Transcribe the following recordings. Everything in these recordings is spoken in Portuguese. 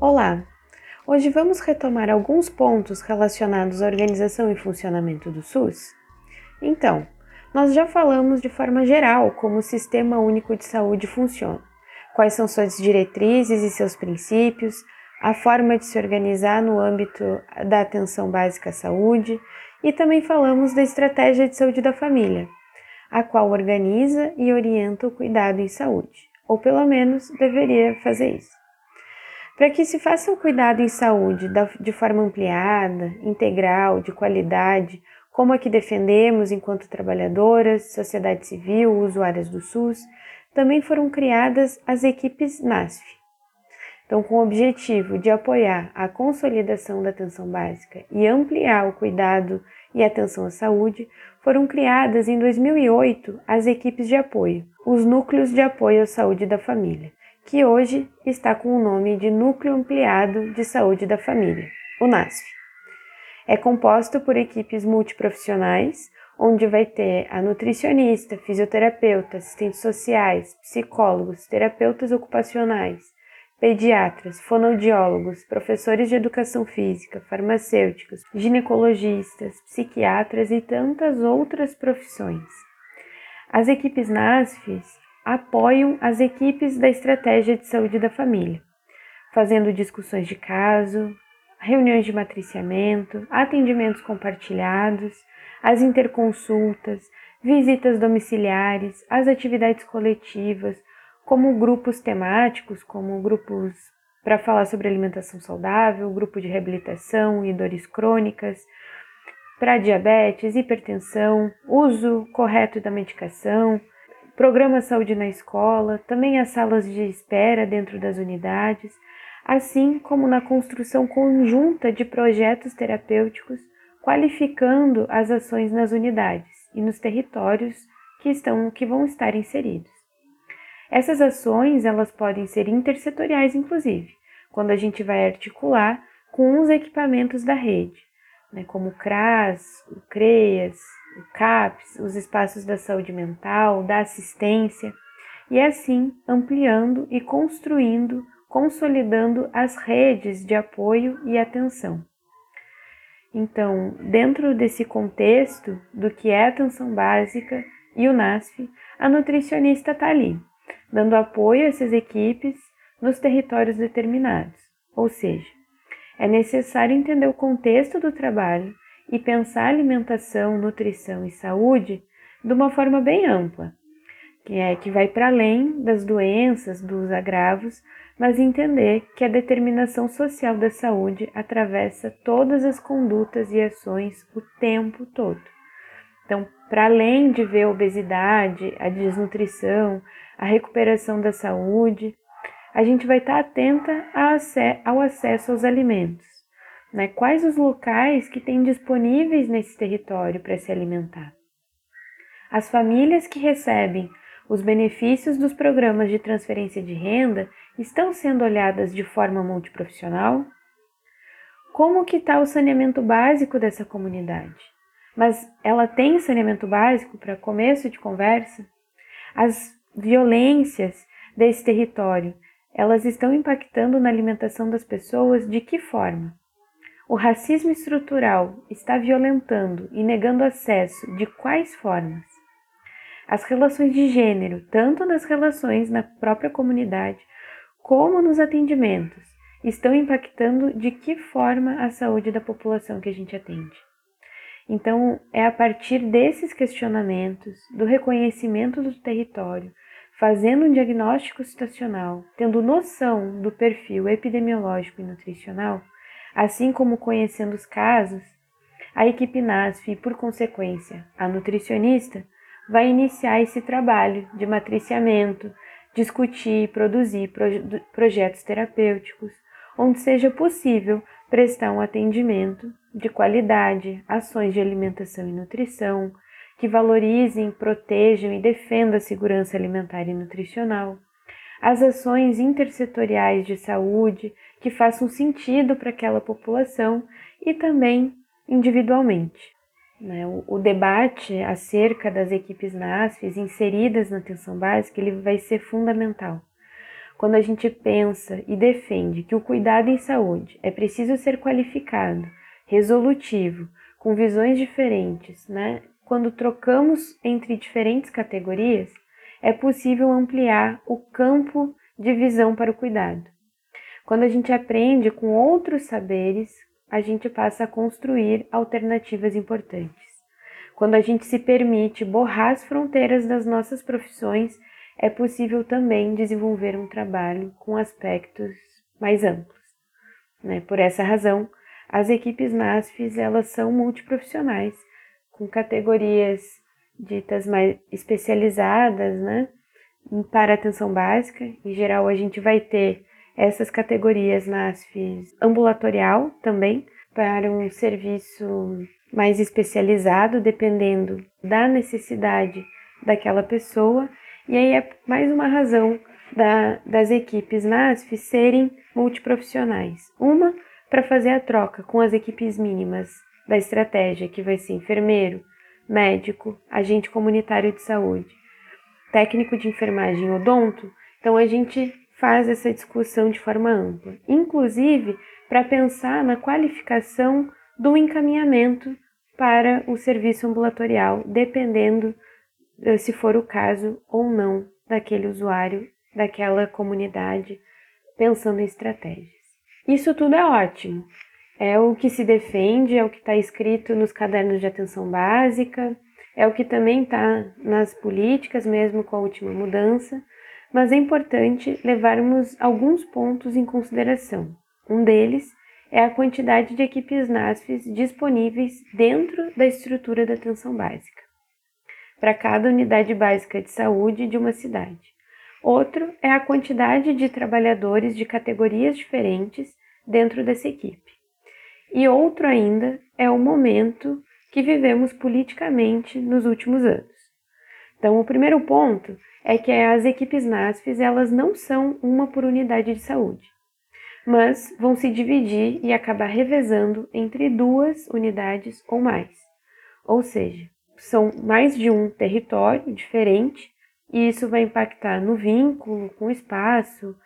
Olá! Hoje vamos retomar alguns pontos relacionados à organização e funcionamento do SUS. Então, nós já falamos de forma geral como o Sistema Único de Saúde funciona, quais são suas diretrizes e seus princípios, a forma de se organizar no âmbito da atenção básica à saúde e também falamos da estratégia de saúde da família, a qual organiza e orienta o cuidado em saúde, ou pelo menos deveria fazer isso. Para que se faça um cuidado em saúde de forma ampliada, integral, de qualidade, como a que defendemos enquanto trabalhadoras, sociedade civil, usuárias do SUS, também foram criadas as equipes NASF. Então, com o objetivo de apoiar a consolidação da atenção básica e ampliar o cuidado e atenção à saúde, foram criadas em 2008 as equipes de apoio, os núcleos de apoio à saúde da família que hoje está com o nome de Núcleo Ampliado de Saúde da Família, o NASF. É composto por equipes multiprofissionais, onde vai ter a nutricionista, fisioterapeuta, assistentes sociais, psicólogos, terapeutas ocupacionais, pediatras, fonoaudiólogos, professores de educação física, farmacêuticos, ginecologistas, psiquiatras e tantas outras profissões. As equipes NASFs apoiam as equipes da estratégia de saúde da família, fazendo discussões de caso, reuniões de matriciamento, atendimentos compartilhados, as interconsultas, visitas domiciliares, as atividades coletivas, como grupos temáticos, como grupos para falar sobre alimentação saudável, grupo de reabilitação e dores crônicas, para diabetes, hipertensão, uso correto da medicação, programa Saúde na Escola, também as salas de espera dentro das unidades, assim como na construção conjunta de projetos terapêuticos, qualificando as ações nas unidades e nos territórios que estão que vão estar inseridos. Essas ações, elas podem ser intersetoriais inclusive, quando a gente vai articular com os equipamentos da rede, né, como o CRAS, o CREAS, o CAPS, os espaços da saúde mental, da assistência, e assim ampliando e construindo, consolidando as redes de apoio e atenção. Então, dentro desse contexto do que é atenção básica e o NASF, a nutricionista está ali, dando apoio a essas equipes nos territórios determinados. Ou seja, é necessário entender o contexto do trabalho e pensar alimentação, nutrição e saúde de uma forma bem ampla, que é que vai para além das doenças, dos agravos, mas entender que a determinação social da saúde atravessa todas as condutas e ações o tempo todo. Então, para além de ver a obesidade, a desnutrição, a recuperação da saúde, a gente vai estar atenta ao acesso aos alimentos né? Quais os locais que têm disponíveis nesse território para se alimentar? As famílias que recebem os benefícios dos programas de transferência de renda estão sendo olhadas de forma multiprofissional? Como que está o saneamento básico dessa comunidade? Mas ela tem saneamento básico para começo de conversa? As violências desse território, elas estão impactando na alimentação das pessoas de que forma? O racismo estrutural está violentando e negando acesso de quais formas? As relações de gênero, tanto nas relações na própria comunidade como nos atendimentos, estão impactando de que forma a saúde da população que a gente atende. Então, é a partir desses questionamentos, do reconhecimento do território, fazendo um diagnóstico situacional, tendo noção do perfil epidemiológico e nutricional, Assim como conhecendo os casos, a equipe NASF e, por consequência, a nutricionista, vai iniciar esse trabalho de matriciamento, discutir e produzir projetos terapêuticos, onde seja possível prestar um atendimento de qualidade, ações de alimentação e nutrição, que valorizem, protejam e defendam a segurança alimentar e nutricional, as ações intersetoriais de saúde que façam sentido para aquela população e também individualmente. Né? O, debate acerca das equipes NASFs inseridas na atenção básica ele vai ser fundamental. Quando a gente pensa e defende que o cuidado em saúde é preciso ser qualificado, resolutivo, com visões diferentes, né? quando trocamos entre diferentes categorias, é possível ampliar o campo de visão para o cuidado. Quando a gente aprende com outros saberes, a gente passa a construir alternativas importantes. Quando a gente se permite borrar as fronteiras das nossas profissões, é possível também desenvolver um trabalho com aspectos mais amplos. Né? Por essa razão, as equipes NASFs elas são multiprofissionais, com categorias ditas mais especializadas, né? Para atenção básica. Em geral, a gente vai ter essas categorias na ASFIS ambulatorial também, para um serviço mais especializado, dependendo da necessidade daquela pessoa. E aí é mais uma razão da, das equipes NASF serem multiprofissionais. Uma, para fazer a troca com as equipes mínimas da estratégia, que vai ser enfermeiro, médico, agente comunitário de saúde, técnico de enfermagem odonto. Então a gente faz essa discussão de forma ampla, inclusive para pensar na qualificação do encaminhamento para o serviço ambulatorial, dependendo eh, se for o caso ou não daquele usuário, daquela comunidade, pensando em estratégias. Isso tudo é ótimo. É o que se defende, é o que está escrito nos cadernos de atenção básica, é o que também está nas políticas, mesmo com a última mudança, mas é importante levarmos alguns pontos em consideração. Um deles é a quantidade de equipes NASFs disponíveis dentro da estrutura da atenção básica, para cada unidade básica de saúde de uma cidade. Outro é a quantidade de trabalhadores de categorias diferentes dentro dessa equipe. E outro ainda é o momento que vivemos politicamente nos últimos anos. Então, o primeiro ponto é que as equipes NASFs elas não são uma por unidade de saúde, mas vão se dividir e acabar revezando entre duas unidades ou mais. Ou seja, são mais de um território diferente e isso vai impactar no vínculo com o espaço,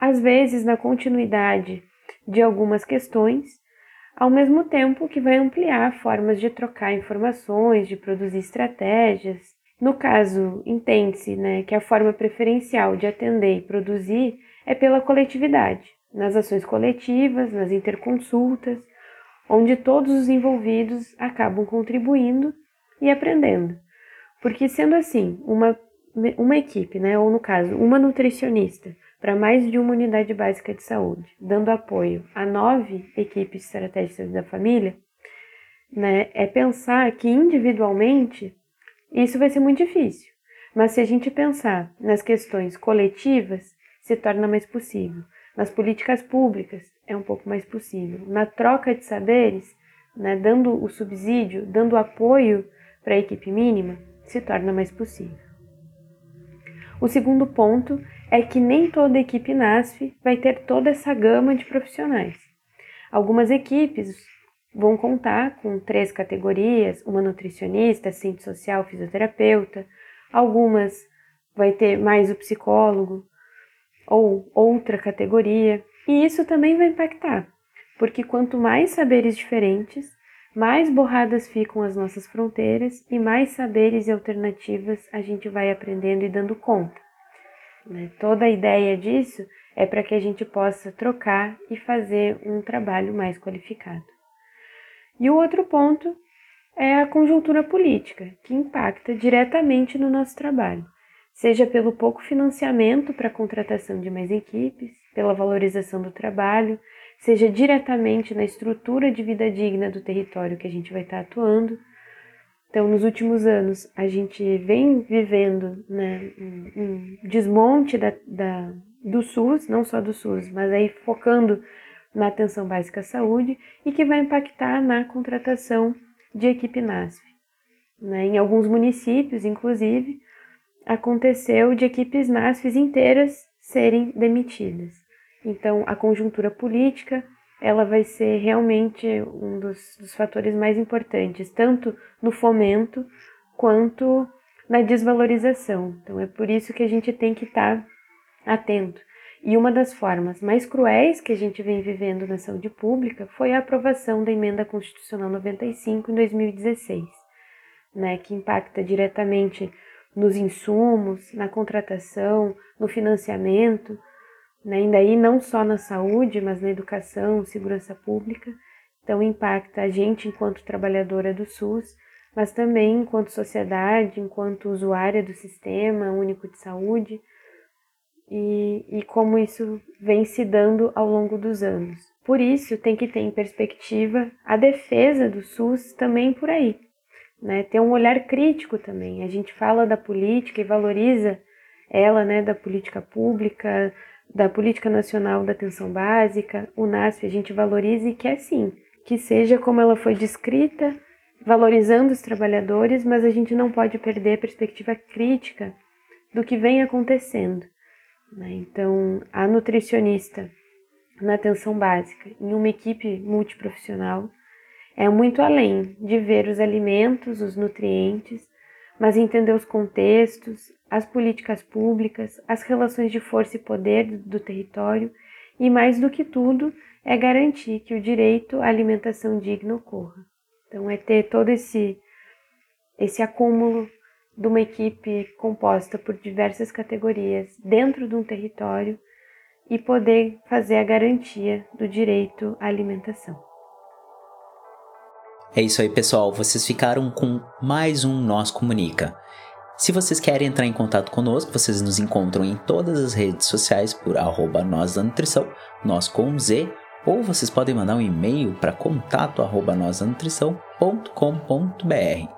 às vezes na continuidade de algumas questões, ao mesmo tempo que vai ampliar formas de trocar informações, de produzir estratégias no caso, entende-se né, que a forma preferencial de atender e produzir é pela coletividade, nas ações coletivas, nas interconsultas, onde todos os envolvidos acabam contribuindo e aprendendo. Porque, sendo assim, uma, uma equipe, né, ou no caso, uma nutricionista, para mais de uma unidade básica de saúde, dando apoio a nove equipes estratégicas da família, né, é pensar que individualmente isso vai ser muito difícil, mas se a gente pensar nas questões coletivas, se torna mais possível. Nas políticas públicas, é um pouco mais possível. Na troca de saberes, né, dando o subsídio, dando apoio para a equipe mínima, se torna mais possível. O segundo ponto é que nem toda equipe NASF vai ter toda essa gama de profissionais. Algumas equipes vão contar com três categorias: uma nutricionista, assistente social, fisioterapeuta. Algumas vai ter mais o psicólogo ou outra categoria. E isso também vai impactar, porque quanto mais saberes diferentes, mais borradas ficam as nossas fronteiras e mais saberes e alternativas a gente vai aprendendo e dando conta. Né? Toda a ideia disso é para que a gente possa trocar e fazer um trabalho mais qualificado. E o outro ponto é a conjuntura política, que impacta diretamente no nosso trabalho, seja pelo pouco financiamento para a contratação de mais equipes, pela valorização do trabalho, seja diretamente na estrutura de vida digna do território que a gente vai estar atuando, Então, nos últimos anos, a gente vem vivendo né, um, desmonte da, da, do SUS, não só do SUS, mas aí focando na atenção básica à saúde e que vai impactar na contratação de equipe NASF. Né? Em alguns municípios, inclusive, aconteceu de equipes NASFs inteiras serem demitidas. Então, a conjuntura política ela vai ser realmente um dos, dos fatores mais importantes, tanto no fomento quanto na desvalorização. Então, é por isso que a gente tem que estar atento. E uma das formas mais cruéis que a gente vem vivendo na saúde pública foi a aprovação da Emenda Constitucional 95 em 2016, né, que impacta diretamente nos insumos, na contratação, no financiamento, né, aí não só na saúde, mas na educação, segurança pública. Então impacta a gente enquanto trabalhadora do SUS, mas também enquanto sociedade, enquanto usuária do Sistema Único de Saúde e, e como isso vem se dando ao longo dos anos. Por isso, tem que ter em perspectiva a defesa do SUS também por aí. Né? Ter um olhar crítico também. A gente fala da política e valoriza ela, né, da política pública, da política nacional da atenção básica, o NASF, a gente valoriza e quer sim que seja como ela foi descrita, valorizando os trabalhadores, mas a gente não pode perder a perspectiva crítica do que vem acontecendo. Né? Então, a nutricionista na atenção básica, em uma equipe multiprofissional, é muito além de ver os alimentos, os nutrientes, mas entender os contextos, as políticas públicas, as relações de força e poder do território e, mais do que tudo, é garantir que o direito à alimentação digna ocorra. Então, é ter todo esse, esse acúmulo de uma equipe composta por diversas categorias dentro de um território e poder fazer a garantia do direito à alimentação. É isso aí, pessoal. Vocês ficaram com mais um Nós Comunica. Se vocês querem entrar em contato conosco, vocês nos encontram em todas as redes sociais por arroba nós da nutrição, nós com Z, ou vocês podem mandar um e-mail para contato arroba nós da.